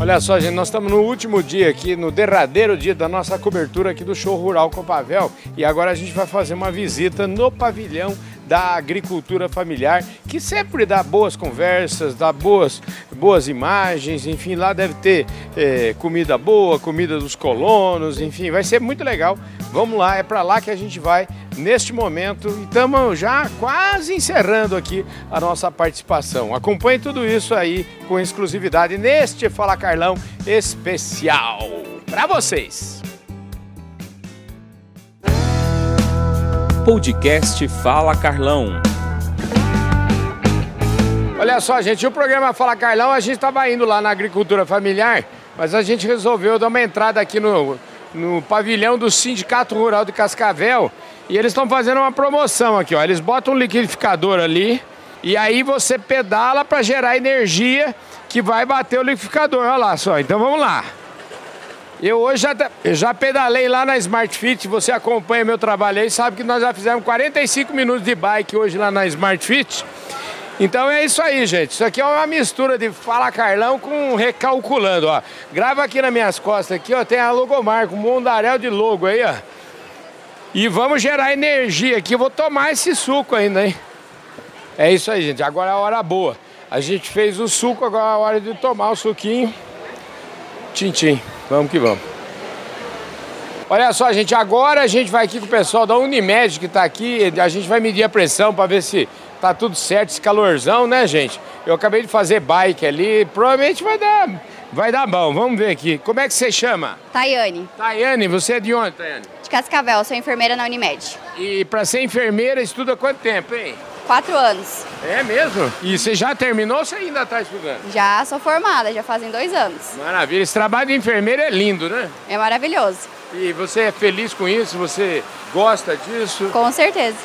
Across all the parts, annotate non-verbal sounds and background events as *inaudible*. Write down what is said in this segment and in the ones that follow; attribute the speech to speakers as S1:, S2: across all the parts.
S1: Olha só, gente, nós estamos no último dia aqui, no derradeiro dia da nossa cobertura aqui do Show Rural Copavel e agora a gente vai fazer uma visita no pavilhão da agricultura familiar, que sempre dá boas conversas, dá boas, boas imagens, enfim, lá deve ter é, comida boa, comida dos colonos, enfim, vai ser muito legal. Vamos lá, é para lá que a gente vai neste momento e estamos já quase encerrando aqui a nossa participação. Acompanhe tudo isso aí com exclusividade neste Fala Carlão especial para vocês.
S2: Podcast Fala Carlão.
S1: Olha só, gente, o programa Fala Carlão, a gente estava indo lá na agricultura familiar, mas a gente resolveu dar uma entrada aqui no, no pavilhão do Sindicato Rural de Cascavel e eles estão fazendo uma promoção aqui, ó. Eles botam um liquidificador ali e aí você pedala para gerar energia que vai bater o liquidificador. Olha lá só, então vamos lá. Eu hoje já, eu já pedalei lá na Smart Fit, você acompanha meu trabalho aí, sabe que nós já fizemos 45 minutos de bike hoje lá na Smart Fit. Então é isso aí, gente. Isso aqui é uma mistura de Fala Carlão com recalculando, ó. Grava aqui nas minhas costas aqui, ó, tem a logomarca, um mundaréu de logo aí, ó. E vamos gerar energia aqui. Eu vou tomar esse suco ainda, hein? É isso aí, gente. Agora é a hora boa. A gente fez o suco, agora é a hora de tomar o suquinho. Tintim. Vamos que vamos. Olha só, gente, agora a gente vai aqui com o pessoal da Unimed que está aqui. A gente vai medir a pressão para ver se tá tudo certo, esse calorzão, né, gente? Eu acabei de fazer bike ali, provavelmente vai dar, vai dar bom. Vamos ver aqui. Como é que você chama?
S3: Tayane.
S1: Tayane, você é de onde, Tayane?
S3: De Cascavel, sou enfermeira na Unimed.
S1: E para ser enfermeira, estuda quanto tempo, hein?
S3: Quatro anos.
S1: É mesmo? E você já terminou ou você ainda está estudando?
S3: Já sou formada, já fazem dois anos.
S1: Maravilha. Esse trabalho de enfermeira é lindo, né?
S3: É maravilhoso.
S1: E você é feliz com isso? Você gosta disso?
S3: Com certeza.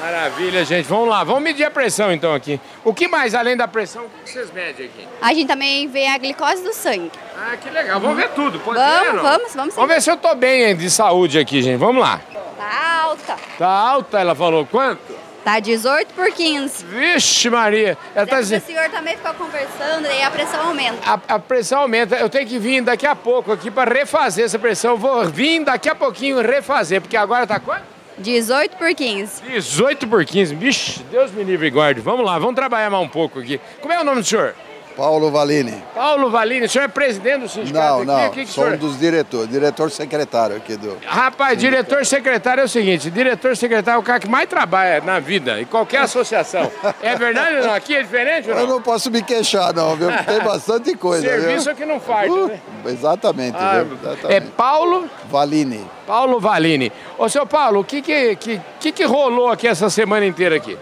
S1: Maravilha, gente. Vamos lá, vamos medir a pressão então aqui. O que mais além da pressão, o que vocês medem aqui?
S3: A gente também vê a glicose do sangue.
S1: Ah, que legal. Vamos ver tudo, pode
S3: vamos,
S1: ver,
S3: vamos, vamos, vamos.
S1: Vamos ver se eu tô bem de saúde aqui, gente. Vamos lá.
S3: Tá alta.
S1: Tá alta, ela falou. Quanto?
S3: Tá 18 por 15.
S1: Vixe, Maria. Ela tá.
S3: O senhor também fica conversando e a pressão aumenta.
S1: A, a, pressão aumenta. Eu tenho que vir daqui a pouco aqui para refazer essa pressão. Vou vir daqui a pouquinho refazer, porque agora tá quanto?
S3: 18 por 15.
S1: 18 por 15. Vixe, Deus me livre e guarde. Vamos lá, vamos trabalhar mais um pouco aqui. Como é o nome do senhor?
S4: Paulo Valini.
S1: Paulo Valini, o senhor é presidente do sindicato
S4: não,
S1: aqui?
S4: Não, sou um dos diretores, diretor secretário aqui do...
S1: Rapaz, diretor secretário é o seguinte, diretor secretário é o cara que mais trabalha na vida, em qualquer associação. É verdade ou não? Aqui é diferente ou não?
S4: Eu não posso me queixar não, viu? Tem bastante coisa,
S1: Serviço
S4: viu?
S1: é que não faz, uh, né?
S4: Exatamente,
S1: ah,
S4: exatamente,
S1: É Paulo...
S4: Valini.
S1: Paulo Valini. Ô, seu Paulo, o que, que, que que rolou aqui essa semana inteira aqui?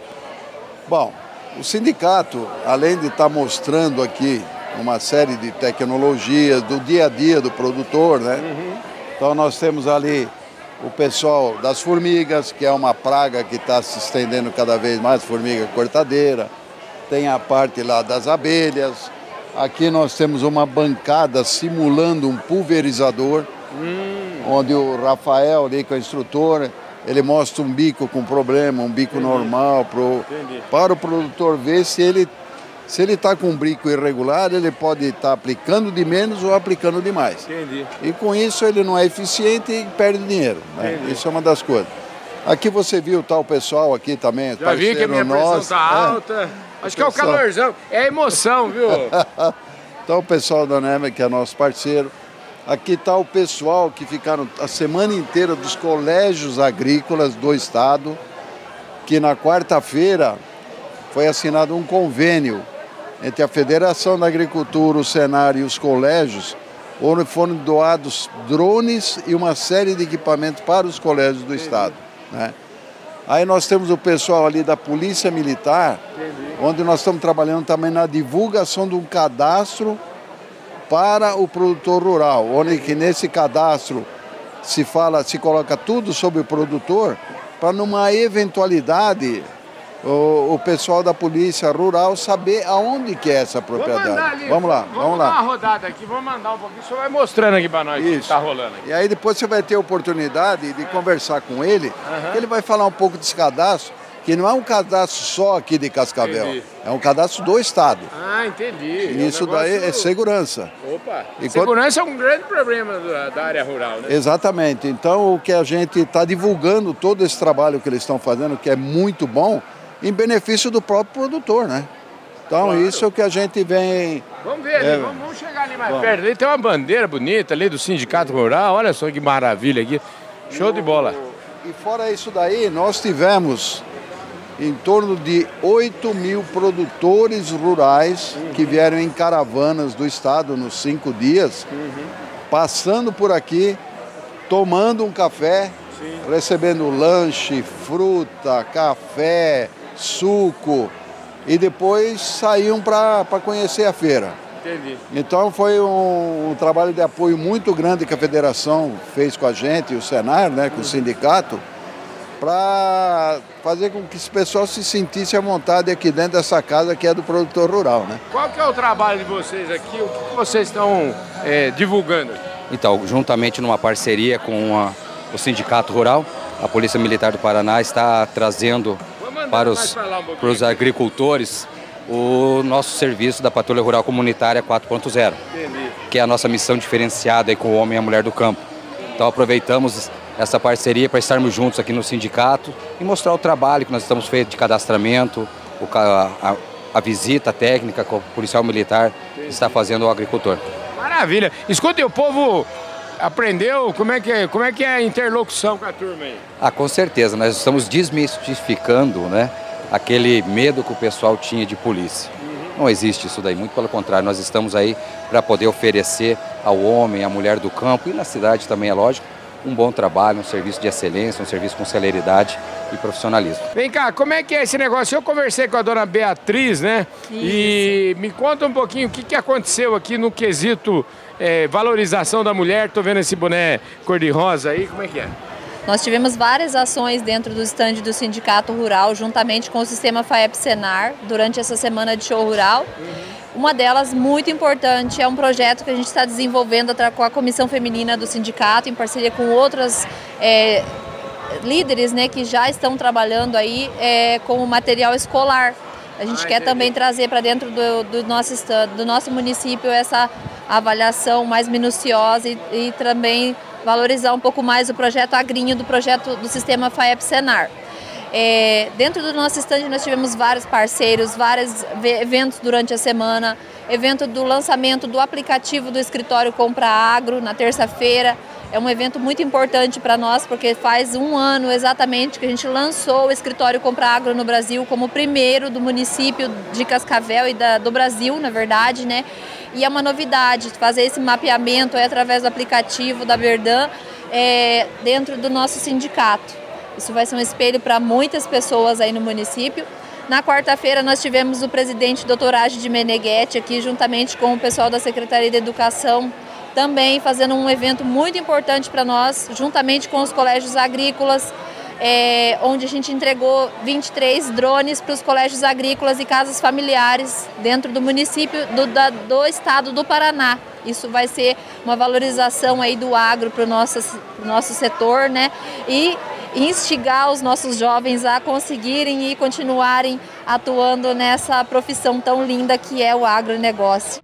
S4: Bom, o sindicato, além de estar tá mostrando aqui uma série de tecnologias do dia a dia do produtor, né? Uhum. Então nós temos ali o pessoal das formigas, que é uma praga que está se estendendo cada vez mais, formiga cortadeira. Tem a parte lá das abelhas. Aqui nós temos uma bancada simulando um pulverizador, hum. onde o Rafael ali, que é o instrutor, ele mostra um bico com problema, um bico Entendi. normal, pro, para o produtor ver se ele se ele está com um bico irregular, ele pode estar tá aplicando de menos ou aplicando demais.
S1: Entendi.
S4: E com isso ele não é eficiente e perde dinheiro. Né? Isso é uma das coisas. Aqui você viu tal pessoal aqui também.
S1: Já vi que a minha pressão está é. alta. Acho que é o calorzão, é a emoção, viu? *laughs*
S4: então o pessoal da Neve, que é nosso parceiro, Aqui está o pessoal que ficaram a semana inteira dos colégios agrícolas do estado, que na quarta-feira foi assinado um convênio entre a Federação da Agricultura, o Senar e os colégios, onde foram doados drones e uma série de equipamentos para os colégios do estado. Né? Aí nós temos o pessoal ali da Polícia Militar, onde nós estamos trabalhando também na divulgação de um cadastro para o produtor rural, onde que nesse cadastro se fala, se coloca tudo sobre o produtor, para numa eventualidade o, o, pessoal da polícia rural saber aonde que é essa propriedade. Vamos lá, vamos,
S1: vamos
S4: lá.
S1: Vamos dar uma rodada aqui, vamos mandar um pouquinho, o senhor vai mostrando aqui para nós o que está rolando aqui.
S4: E aí depois você vai ter a oportunidade de conversar com ele, uhum. ele vai falar um pouco desse cadastro, que não é um cadastro só aqui de Cascavel, entendi. é um cadastro do Estado.
S1: Ah, entendi.
S4: E isso é um negócio... daí é segurança.
S1: Opa,
S4: E
S1: segurança é um grande problema da, da área rural, né?
S4: Exatamente. Então, o que a gente está divulgando, todo esse trabalho que eles estão fazendo, que é muito bom, em benefício do próprio produtor, né? Então,
S1: Claro.
S4: isso é o que a gente vem.
S1: Vamos ver ali,
S4: É.
S1: vamos, vamos chegar ali mais
S4: Vamos.
S1: perto. Ali tem uma bandeira bonita ali do Sindicato Rural, olha só que maravilha aqui. Show de bola.
S4: E fora isso daí, nós tivemos em torno de 8 mil produtores rurais que vieram em caravanas do estado nos cinco dias, passando por aqui, tomando um café, recebendo lanche, fruta, café, suco e depois saíam para conhecer a feira.
S1: Entendi.
S4: Então foi um, um trabalho de apoio muito grande que a federação fez com a gente, o Senar, né, com o sindicato, para fazer com que esse pessoal se sentisse à vontade aqui dentro dessa casa que é do produtor rural. Né?
S1: Qual que é o trabalho de vocês aqui? O que vocês estão é, divulgando?
S5: Então, juntamente numa parceria com a- o Sindicato Rural, a Polícia Militar do Paraná está trazendo para os,
S1: um
S5: para os agricultores o nosso serviço da Patrulha Rural Comunitária 4.0,
S1: Entendi.
S5: que é a nossa missão diferenciada aí com o homem e a mulher do campo. Então aproveitamos essa parceria para estarmos juntos aqui no sindicato e mostrar o trabalho que nós estamos feito de cadastramento, o ca- a, a visita técnica que o policial militar está fazendo ao agricultor.
S1: Maravilha. Escuta, e o povo aprendeu como é, que, é- como é que é a interlocução com a turma aí?
S5: Ah, com certeza, nós estamos desmistificando né, aquele medo que o pessoal tinha de polícia. Não existe isso daí, muito pelo contrário, nós estamos aí para poder oferecer ao homem, à mulher do campo e na cidade também, é lógico, um bom trabalho, um serviço de excelência, um serviço com celeridade e profissionalismo.
S1: Vem cá, como é que é esse negócio? Eu conversei com a dona Beatriz, né? E me conta um pouquinho o que, que aconteceu aqui no quesito é, valorização da mulher. Tô vendo esse boné cor-de-rosa aí, como é que é?
S6: Nós tivemos várias ações dentro do estande do Sindicato Rural, juntamente com o sistema FAEP Senar, durante essa semana de show rural. Uma delas, muito importante, é um projeto que a gente está desenvolvendo com a Comissão Feminina do Sindicato, em parceria com outras é, líderes né, que já estão trabalhando aí é, com o material escolar. A gente
S1: Ah,
S6: quer
S1: entendi.
S6: também trazer para dentro do, do nosso estado, do nosso município essa avaliação mais minuciosa e, e também valorizar um pouco mais o projeto agrinho do projeto do sistema FAEP Senar. É, dentro do nosso estande nós tivemos vários parceiros, vários ve- eventos durante a semana, evento do lançamento do aplicativo do escritório Compra Agro na terça-feira. É um evento muito importante para nós porque faz um ano exatamente que a gente lançou o escritório Compra Agro no Brasil como o primeiro do município de Cascavel e da- do Brasil, na verdade, né? E é uma novidade fazer esse mapeamento aí através do aplicativo da Verdã é, dentro do nosso sindicato. Isso vai ser um espelho para muitas pessoas aí no município. Na quarta-feira nós tivemos o presidente Dr. Age de Meneghetti aqui, juntamente com o pessoal da Secretaria de Educação, também fazendo um evento muito importante para nós, juntamente com os colégios agrícolas, é, onde a gente entregou 23 drones para os colégios agrícolas e casas familiares dentro do município do, da- do estado do Paraná. Isso vai ser uma valorização aí do agro para o nosso, nosso setor, né? E instigar os nossos jovens a conseguirem e continuarem atuando nessa profissão tão linda que é o agronegócio.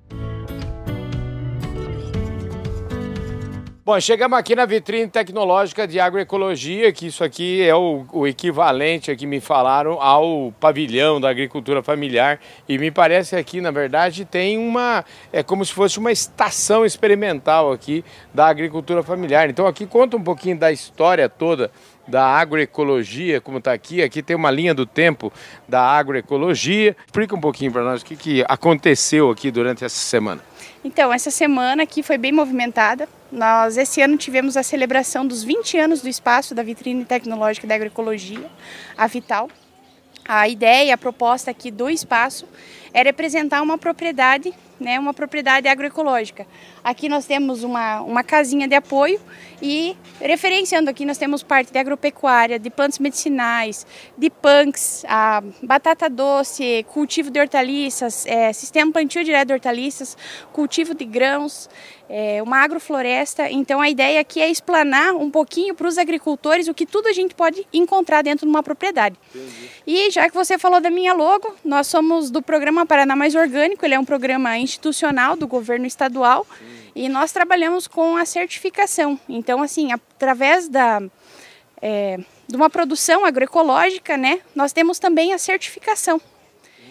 S1: Bom, chegamos aqui na vitrine tecnológica de agroecologia, que isso aqui é o, o equivalente, aqui me falaram, ao pavilhão da agricultura familiar. E me parece que aqui, na verdade, tem uma. É como se fosse uma estação experimental aqui da agricultura familiar. Então, aqui conta um pouquinho da história toda da agroecologia, como está aqui. Aqui tem uma linha do tempo da agroecologia. Explica um pouquinho para nós o que, que aconteceu aqui durante essa semana.
S7: Então, essa semana aqui foi bem movimentada. Nós, esse ano, tivemos a celebração dos 20 anos do espaço da Vitrine Tecnológica da Agroecologia, a Vital. A ideia, a proposta aqui do espaço é representar uma propriedade, né, uma propriedade agroecológica. Aqui nós temos uma, uma casinha de apoio e, referenciando aqui, nós temos parte de agropecuária, de plantas medicinais, de punks, a batata doce, cultivo de hortaliças, é, sistema plantio direto de hortaliças, cultivo de grãos, é, uma agrofloresta. Então a ideia aqui é explanar um pouquinho para os agricultores o que tudo a gente pode encontrar dentro de uma propriedade. E já que você falou da minha logo, nós somos do programa Paraná Mais Orgânico, ele é um programa institucional do governo estadual e nós trabalhamos com a certificação. Então, assim, através da, é, de uma produção agroecológica, né, nós temos também a certificação,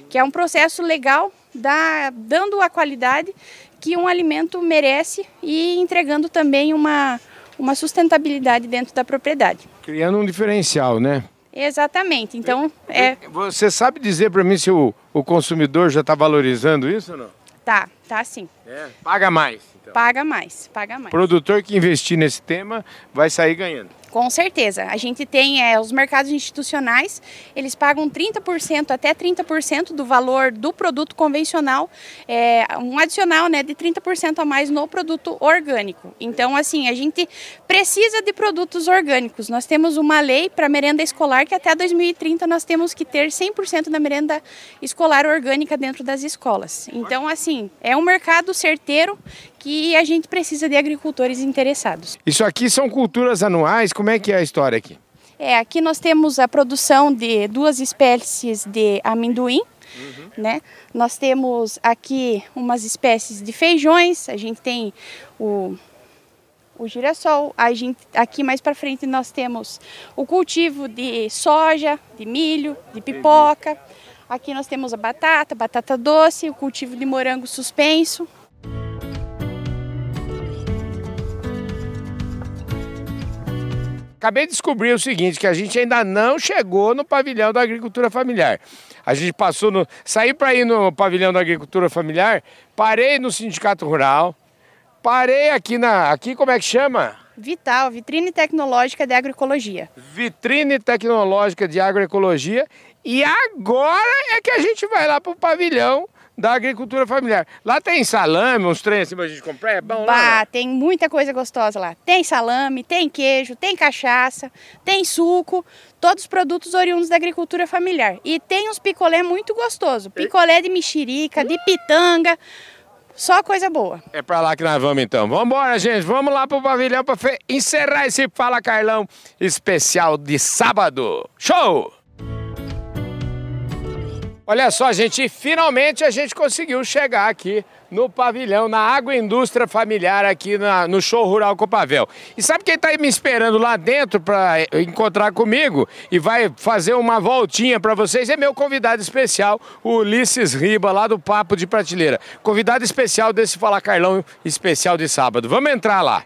S7: que é um processo legal da, dando a qualidade que um alimento merece e entregando também uma, uma sustentabilidade dentro da propriedade.
S1: Criando um diferencial, né?
S7: Exatamente. Então, é.
S1: Você sabe dizer para mim se o, o consumidor já está valorizando isso ou não?
S7: Tá, tá sim.
S1: É. Paga mais. Então.
S7: Paga mais, paga mais.
S1: Produtor que investir nesse tema vai sair ganhando.
S7: Com certeza. A gente tem é, os mercados institucionais, eles pagam 30% até 30% do valor do produto convencional, é, um adicional né, de 30% a mais no produto orgânico. Então, assim, a gente precisa de produtos orgânicos. Nós temos uma lei para merenda escolar que até 2030 nós temos que ter 100% da merenda escolar orgânica dentro das escolas. Então, assim, é um mercado certeiro que a gente precisa de agricultores interessados.
S1: Isso aqui são culturas anuais, como é que é a história aqui?
S7: É, aqui nós temos a produção de duas espécies de amendoim, uhum. né? Nós temos aqui umas espécies de feijões, a gente tem o, o girassol, a gente, aqui mais para frente nós temos o cultivo de soja, de milho, de pipoca. Aqui nós temos a batata, batata doce, o cultivo de morango suspenso.
S1: Acabei de descobrir o seguinte, que a gente ainda não chegou no pavilhão da agricultura familiar. A gente passou no. Saí para ir no pavilhão da agricultura familiar, parei no sindicato rural, parei aqui na. Aqui como é que chama?
S7: Vital, Vitrine Tecnológica de Agroecologia.
S1: Vitrine Tecnológica de Agroecologia. E agora é que a gente vai lá para o pavilhão da agricultura familiar. Lá tem salame, uns trens assim pra gente comprar, é bom
S7: bah,
S1: lá?
S7: tem muita coisa gostosa lá. Tem salame, tem queijo, tem cachaça, tem suco, todos os produtos oriundos da agricultura familiar. E tem uns picolé muito gostoso, picolé de mexerica, de pitanga, só coisa boa.
S1: É para lá que nós vamos então. Vamos embora, gente. Vamos lá pro pavilhão para encerrar esse Fala Carlão especial de sábado. Show! Olha só, gente, finalmente a gente conseguiu chegar aqui no pavilhão, na agroindústria familiar aqui na, no show rural Copavel. E sabe quem está me esperando lá dentro para encontrar comigo e vai fazer uma voltinha para vocês? É meu convidado especial, o Ulisses Riba, lá do Papo de Prateleira. Convidado especial desse Fala Carlão especial de sábado. Vamos entrar lá.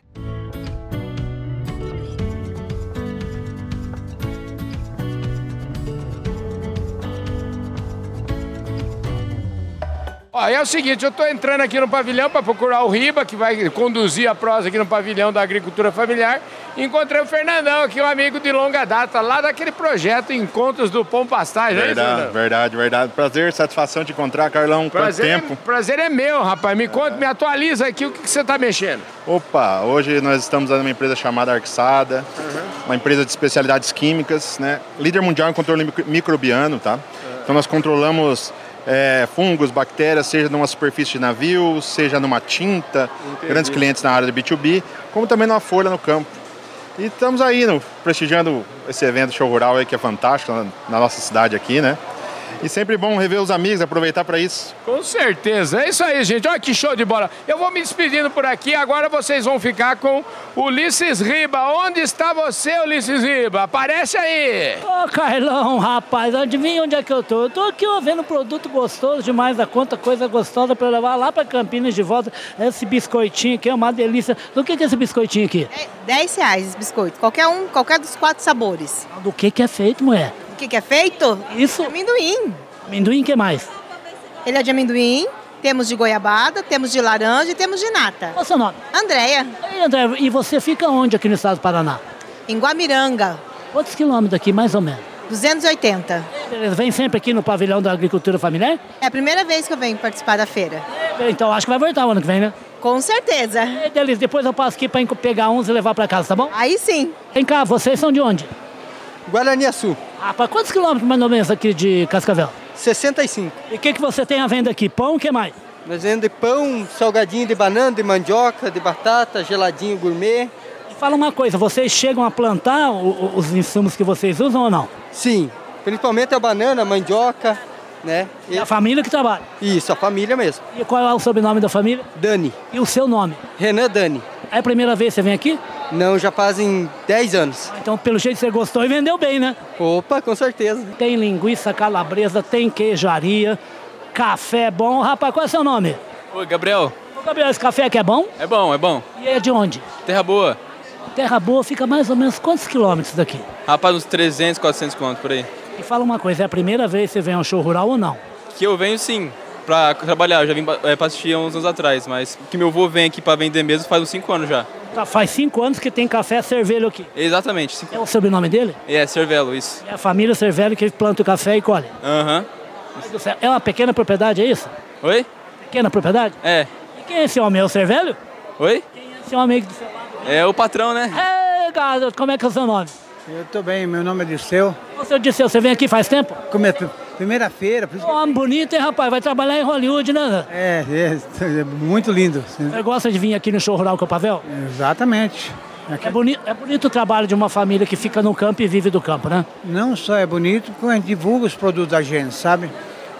S1: Ó, é o seguinte, eu estou entrando aqui no pavilhão para procurar o Riba, que vai conduzir a prosa aqui no pavilhão da agricultura familiar. Encontrei o Fernandão aqui, um amigo de longa data, lá daquele projeto Encontros do Pão Pastagem.
S8: Verdade,
S1: é
S8: verdade, verdade. Prazer, satisfação te encontrar, Carlão.
S1: Prazer,
S8: Quanto tempo?
S1: É, prazer é meu, rapaz. Me conta, me atualiza aqui o que, que você está mexendo.
S8: Opa, hoje nós estamos numa empresa chamada Arxada, uhum. uma empresa de especialidades químicas, né? Líder mundial em controle microbiano, tá? Uhum. Então nós controlamos é, fungos, bactérias, seja numa superfície de navio, seja numa tinta, Entendi. grandes clientes na área de B2B, como também numa folha no campo. E estamos aí no, prestigiando esse evento show rural aí que é fantástico na, na nossa cidade aqui, né? E sempre bom rever os amigos, aproveitar para isso.
S1: Com certeza. É isso aí, gente. Olha que show de bola. Eu vou me despedindo por aqui. Agora vocês vão ficar com Ulisses Riba. Onde está você, Ulisses Riba? Aparece aí.
S9: Ô, oh, Carlão, rapaz, adivinha onde é que eu tô? Eu tô aqui vendo um produto gostoso demais da conta, coisa gostosa para levar lá para Campinas de volta. Esse biscoitinho aqui é uma delícia. Do que, que é esse biscoitinho aqui?
S10: É 10 reais esse biscoito. Qualquer um, qualquer dos quatro sabores.
S9: Do que, que é feito, mulher?
S10: Que, que é feito?
S9: Isso.
S10: De amendoim.
S9: Amendoim, que mais?
S10: Ele é de amendoim, temos de goiabada, temos de laranja e temos de nata.
S9: Qual é o seu nome?
S10: Andréia.
S9: E, André, e você fica onde aqui no estado do Paraná?
S10: Em Guamiranga.
S9: Quantos quilômetros daqui, mais ou menos?
S10: 280.
S9: Beleza, vem sempre aqui no pavilhão da agricultura familiar?
S10: É a primeira vez que eu venho participar da feira.
S9: É, então acho que vai voltar o ano que vem, né?
S10: Com certeza.
S9: É, delícia, depois eu passo aqui para pegar uns e levar para casa, tá bom?
S10: Aí sim.
S9: Vem cá, vocês são de onde?
S11: Guaraniaçu.
S9: Ah, para quantos quilômetros mais ou menos aqui de Cascavel?
S11: 65.
S9: E o que, que você tem à venda aqui? Pão, o que mais?
S11: Nós de pão, salgadinho de banana, de mandioca, de batata, geladinho gourmet.
S9: E fala uma coisa, vocês chegam a plantar os insumos que vocês usam ou não?
S11: Sim, principalmente a banana, a mandioca, né?
S9: E a família que trabalha?
S11: Isso, a família mesmo.
S9: E qual é o sobrenome da família?
S11: Dani.
S9: E o seu nome?
S11: Renan Dani.
S9: É a primeira vez que você vem aqui?
S11: Não, já fazem 10 anos.
S9: Então, pelo jeito, você gostou e vendeu bem, né?
S11: Opa, com certeza.
S9: Tem linguiça calabresa, tem queijaria, café bom. Rapaz, qual é o seu nome?
S12: Oi, Gabriel.
S9: Ô, Gabriel, esse café aqui é bom?
S12: É bom, é bom.
S9: E é de onde?
S12: Terra Boa.
S9: Terra Boa fica mais ou menos quantos quilômetros daqui?
S12: Rapaz, uns 300, 400 quilômetros por aí.
S9: E fala uma coisa, é a primeira vez que você vem ao show rural ou não?
S12: Que eu venho sim, pra trabalhar. Eu já vim é, pra assistir há uns anos atrás, mas que meu avô vem aqui pra vender mesmo faz uns 5 anos já.
S9: Tá, faz cinco anos que tem café Cervelho aqui.
S12: Exatamente. Cinco...
S9: É o sobrenome dele?
S12: É, Cervelo, isso.
S9: É a família Cervelho que planta o café e colhe.
S12: Aham.
S9: Uhum. É uma pequena propriedade, é isso?
S12: Oi?
S9: Pequena propriedade?
S12: É.
S9: E quem é esse homem? É o Cervelho?
S12: Oi?
S9: Quem é esse homem do seu lado?
S12: É o patrão, né?
S9: É, garoto, como é que é o seu nome?
S13: Eu tô bem, meu nome é Dirceu.
S9: O seu Dirceu, você vem aqui faz tempo?
S13: Come... Primeira feira. Por
S9: que... Homem bonito, hein, rapaz? Vai trabalhar em Hollywood, né?
S13: É, é, é muito lindo.
S9: Você gosta de vir aqui no show rural Copavel?
S13: Exatamente.
S9: É, boni é bonito o trabalho de uma família que fica no campo e vive do campo, né?
S13: Não só é bonito, como a gente divulga os produtos da gente, sabe?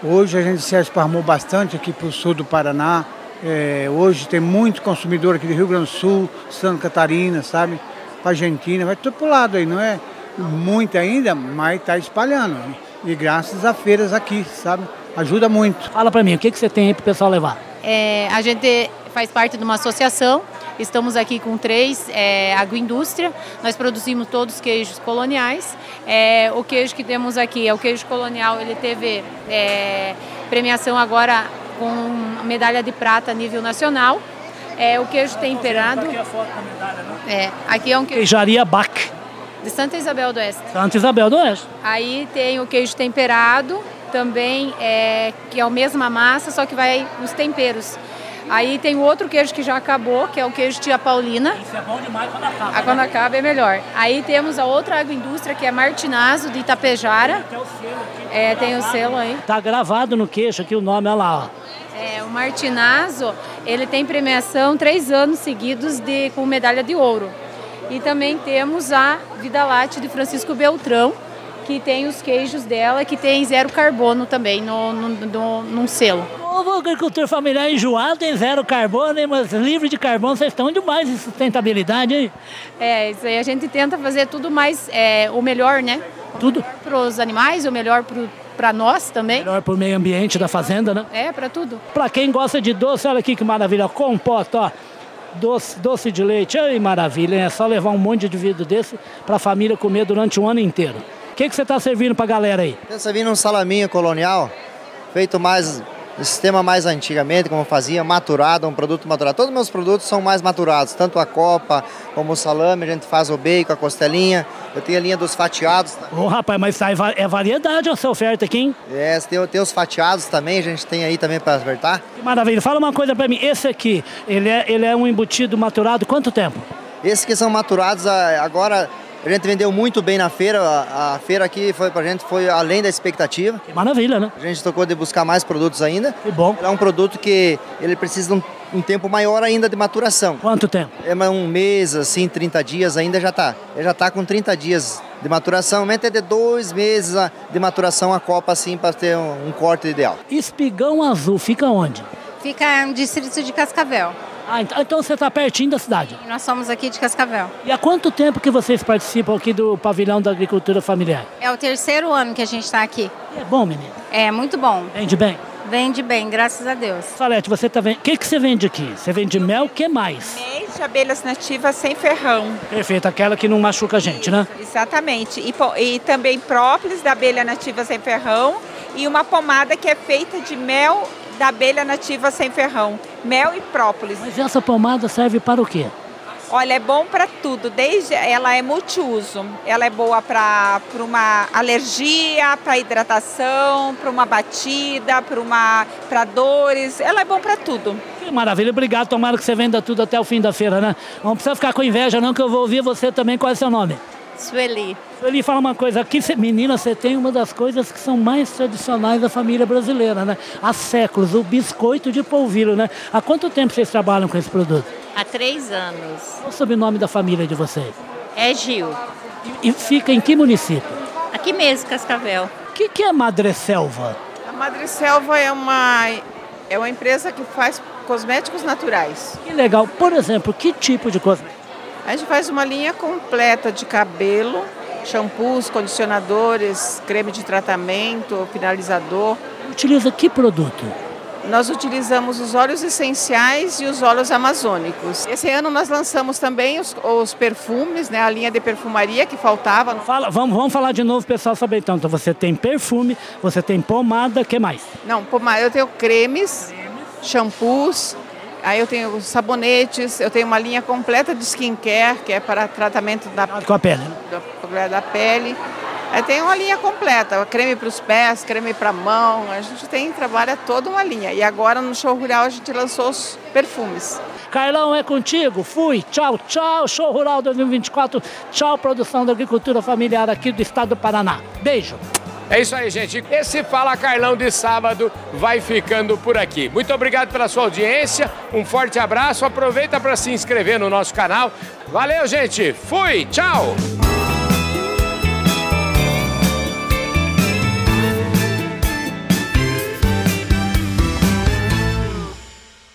S13: Hoje a gente se esparmou bastante aqui para o sul do Paraná. É, hoje tem muito consumidor aqui do Rio Grande do Sul, Santa Catarina, sabe? Para Argentina, vai tudo pro lado aí, não é muito ainda, mas está espalhando. E graças a feiras aqui, sabe? Ajuda muito.
S9: Fala para mim, o que, que você tem aí para o pessoal levar?
S14: É, a gente faz parte de uma associação, estamos aqui com três é, agroindústria, nós produzimos todos queijos coloniais. É, o queijo que temos aqui é o queijo colonial, ele teve é, premiação agora com medalha de prata a nível nacional. É, o queijo temperado.
S9: Aqui a foto da medalha, né?
S14: É, aqui é um queijo.
S9: Queijaria Bach.
S14: De Santa Isabel do Oeste.
S9: Santa Isabel do Oeste.
S14: Aí tem o queijo temperado, também, é, que é a mesma massa, só que vai os temperos. Aí tem o outro queijo que já acabou, que é o queijo Tia Paulina.
S9: Isso é bom demais quando acaba.
S14: Ah, quando acaba é melhor. Aí temos a outra agroindústria, que é Martinazo, de Itapejara.
S9: Tem o selo aqui.
S14: É, tem o selo aí.
S9: Tá gravado no queixo aqui o nome, olha lá.
S14: É, o Martinazo, ele tem premiação três anos seguidos de, com medalha de ouro. E também temos a Vida Láctea de Francisco Beltrão, que tem os queijos dela, que tem zero carbono também no, no, no, num selo.
S9: O agricultor familiar enjoado tem zero carbono, mas livre de carbono, vocês estão demais em sustentabilidade, hein?
S14: É, isso aí a gente tenta fazer tudo mais, é, o melhor, né?
S9: Tudo?
S14: Para os animais, o melhor para nós também.
S9: Melhor para o meio ambiente da fazenda, né?
S14: É, para tudo.
S9: Para quem gosta de doce, olha aqui que maravilha, compota, ó. Doce, doce de leite, ai maravilha, é só levar um monte de vidro desse para a família comer durante um ano inteiro. O que, que você está servindo para a galera aí?
S15: Estou servindo um salaminho colonial, feito mais no sistema mais antigamente, como fazia, maturado, um produto maturado. Todos os meus produtos são mais maturados, tanto a copa como o salame, a gente faz o bacon, a costelinha. Eu tenho a linha dos fatiados.
S9: Ô, oh, rapaz, mas é variedade essa oferta aqui, hein?
S15: É, tem, tem os fatiados também, a gente tem aí também para ofertar.
S9: Que maravilha. Fala uma coisa para mim, esse aqui, ele é, ele é um embutido maturado quanto tempo?
S15: Esses que são maturados agora a gente vendeu muito bem na feira, a, a, feira aqui foi pra gente foi além da expectativa.
S9: Que maravilha, né?
S15: A gente tocou de buscar mais produtos ainda.
S9: Que bom.
S15: É um produto que ele precisa de um, um tempo maior ainda de maturação.
S9: Quanto tempo?
S15: É um mês, assim, 30 dias ainda já tá. Ele já tá com 30 dias de maturação, aumenta de dois meses de maturação a copa assim para ter um, um corte ideal.
S9: Espigão azul fica onde?
S16: Fica no distrito de Cascavel.
S9: Ah, então você está pertinho da cidade.
S16: Nós somos aqui de Cascavel.
S9: E há quanto tempo que vocês participam aqui do pavilhão da agricultura familiar?
S16: É o terceiro ano que a gente está aqui.
S9: E é bom, menino?
S16: É, muito bom.
S9: Vende bem?
S16: Vende bem, graças a Deus.
S9: Salete, você tá vendo? O que, que você vende aqui? Você vende mel, o que mais?
S17: Mel de abelhas nativas sem ferrão.
S9: Perfeito, aquela que não machuca a gente, né?
S17: Exatamente. E, e também própolis da abelha nativa sem ferrão e uma pomada que é feita de mel da abelha nativa sem ferrão, mel e própolis.
S9: Mas essa pomada serve para o quê?
S17: Olha, é bom para tudo, desde ela é multiuso. Ela é boa para uma alergia, para hidratação, para uma batida, para uma para dores. Ela é bom para tudo.
S9: Que maravilha, obrigado. Tomara que você venda tudo até o fim da feira, né? Não precisa ficar com inveja não, que eu vou ouvir você também. Qual é o seu nome?
S16: Sueli.
S9: Sueli, fala uma coisa. Aqui, menina, você tem uma das coisas que são mais tradicionais da família brasileira, né? Há séculos, o biscoito de polvilho, né? Há quanto tempo vocês trabalham com esse produto?
S16: Há três anos.
S9: Qual o sobrenome da família de vocês?
S16: É Gil.
S9: E, e fica em que município?
S16: Aqui mesmo, Cascavel.
S9: O que, que é Madre Selva?
S17: A
S18: Madreselva é uma, é uma empresa que faz cosméticos naturais.
S9: Que legal. Por exemplo, que tipo de cosmético?
S18: A gente faz uma linha completa de cabelo, shampoos, condicionadores, creme de tratamento, finalizador.
S9: Utiliza que produto?
S18: Nós utilizamos os óleos essenciais e os óleos amazônicos. Esse ano nós lançamos também os, os perfumes, né, a linha de perfumaria que faltava.
S9: Fala, vamos, vamos falar de novo, pessoal, saber então. Então você tem perfume, você tem pomada, que mais?
S18: Não, pomada, eu tenho cremes, shampoos, aí eu tenho sabonetes, eu tenho uma linha completa de skincare, que é para tratamento da,
S9: Com a pele. né?
S18: da, da pele. Aí tem uma linha completa, creme para os pés, creme para a mão, a gente tem, trabalha toda uma linha. E agora no show rural a gente lançou os perfumes.
S9: Carlão, é contigo. Fui. Tchau, tchau. Show Rural 2024. Tchau, produção da agricultura familiar aqui do estado do Paraná. Beijo.
S1: É isso aí, gente. Esse Fala Carlão de sábado vai ficando por aqui. Muito obrigado pela sua audiência. Um forte abraço. Aproveita para se inscrever no nosso canal. Valeu, gente. Fui. Tchau.